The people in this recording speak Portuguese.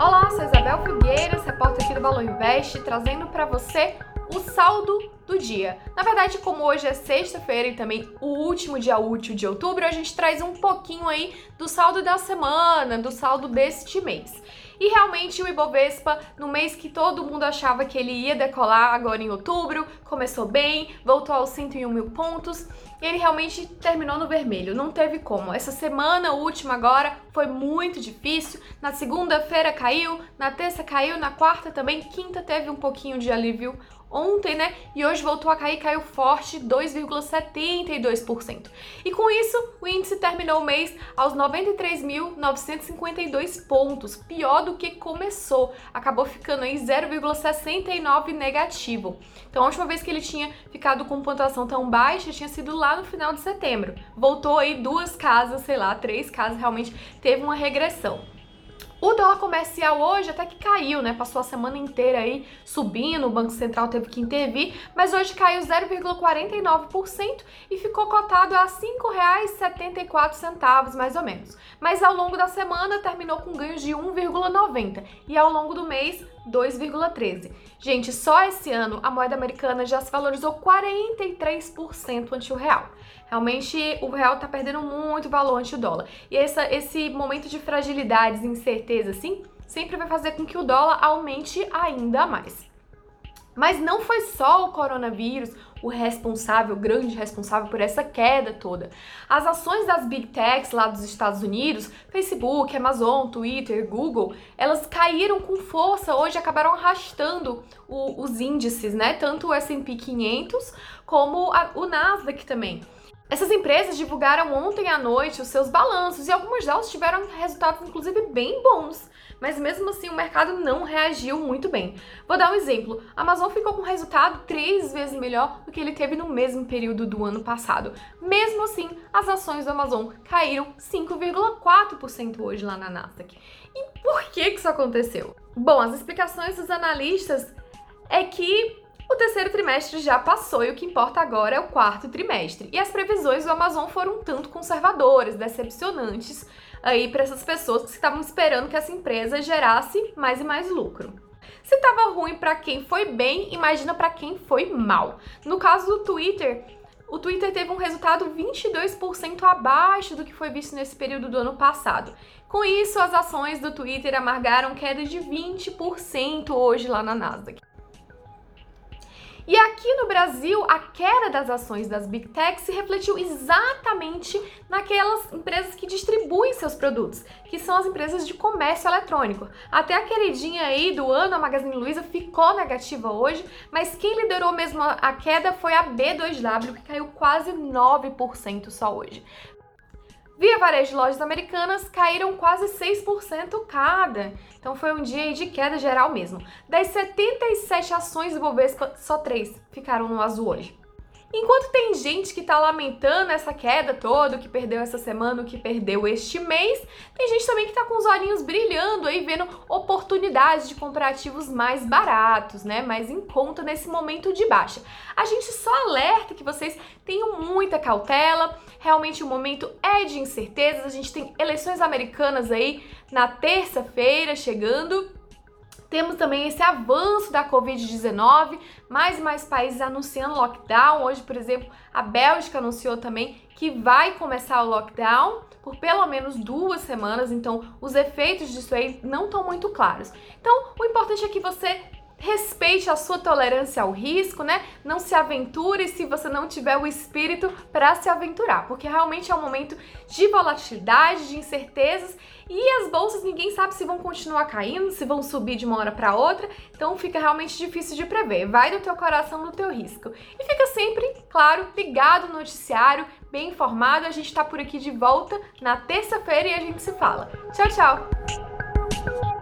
Olá, sou Isabel Figueiras, repórter aqui do Balão Invest, trazendo para você o saldo do dia. Na verdade, como hoje é sexta-feira e também o último dia útil de outubro, a gente traz um pouquinho aí do saldo da semana, do saldo deste mês. E realmente o Ibovespa, no mês que todo mundo achava que ele ia decolar, agora em outubro, começou bem, voltou aos 101 mil pontos, e ele realmente terminou no vermelho, não teve como. Essa semana última agora foi muito difícil. Na segunda-feira caiu, na terça caiu, na quarta também, quinta teve um pouquinho de alívio ontem, né? E hoje voltou a cair, caiu forte, 2,72%. E com isso, o índice terminou o mês aos 93.952 pontos, pior do que começou. Acabou ficando aí 0,69 negativo. Então, a última vez que ele tinha ficado com pontuação tão baixa tinha sido lá no final de setembro. Voltou aí duas casas, sei lá, três casas, realmente teve uma regressão. O dólar comercial hoje até que caiu, né? Passou a semana inteira aí subindo, o Banco Central teve que intervir, mas hoje caiu 0,49% e ficou cotado a R$ 5,74 mais ou menos. Mas ao longo da semana terminou com ganhos de 1,90 e ao longo do mês 2,13. Gente, só esse ano a moeda americana já se valorizou 43% ante o real. Realmente o real está perdendo muito valor ante o dólar. E essa, esse momento de fragilidades e incerteza, assim, sempre vai fazer com que o dólar aumente ainda mais. Mas não foi só o coronavírus o responsável, o grande responsável por essa queda toda. As ações das big techs lá dos Estados Unidos, Facebook, Amazon, Twitter, Google, elas caíram com força, hoje acabaram arrastando o, os índices, né? Tanto o S&P 500 como a, o Nasdaq também. Essas empresas divulgaram ontem à noite os seus balanços e algumas delas tiveram resultados, inclusive, bem bons. Mas mesmo assim, o mercado não reagiu muito bem. Vou dar um exemplo: a Amazon ficou com resultado três vezes melhor do que ele teve no mesmo período do ano passado. Mesmo assim, as ações do Amazon caíram 5,4% hoje lá na Nasdaq. E por que, que isso aconteceu? Bom, as explicações dos analistas é que o terceiro trimestre já passou e o que importa agora é o quarto trimestre. E as previsões do Amazon foram um tanto conservadoras, decepcionantes aí para essas pessoas que estavam esperando que essa empresa gerasse mais e mais lucro. Se estava ruim para quem foi bem, imagina para quem foi mal. No caso do Twitter, o Twitter teve um resultado 22% abaixo do que foi visto nesse período do ano passado. Com isso, as ações do Twitter amargaram queda de 20% hoje lá na Nasdaq. E aqui no Brasil, a queda das ações das Big Techs se refletiu exatamente naquelas empresas que distribuem seus produtos, que são as empresas de comércio eletrônico. Até a queridinha aí do ano, a Magazine Luiza, ficou negativa hoje, mas quem liderou mesmo a queda foi a B2W, que caiu quase 9% só hoje. Via Varejo de Lojas Americanas caíram quase 6% cada. Então foi um dia de queda geral mesmo. Das 77 ações do Bovespa, só 3 ficaram no azul hoje. Enquanto tem gente que tá lamentando essa queda toda, que perdeu essa semana, que perdeu este mês, tem gente também que tá com os olhinhos brilhando aí, vendo oportunidades de comprar ativos mais baratos, né? Mais em conta nesse momento de baixa. A gente só alerta que vocês tenham muita cautela, realmente o momento é de incertezas, a gente tem eleições americanas aí na terça-feira chegando. Temos também esse avanço da Covid-19, mais e mais países anunciando lockdown. Hoje, por exemplo, a Bélgica anunciou também que vai começar o lockdown por pelo menos duas semanas, então os efeitos disso aí não estão muito claros. Então, o importante é que você respeite a sua tolerância ao risco, né? Não se aventure se você não tiver o espírito para se aventurar, porque realmente é um momento de volatilidade, de incertezas e as bolsas ninguém sabe se vão continuar caindo, se vão subir de uma hora para outra, então fica realmente difícil de prever. Vai do teu coração no teu risco. E fica sempre, claro, ligado no noticiário, bem informado. A gente está por aqui de volta na terça-feira e a gente se fala. Tchau, tchau.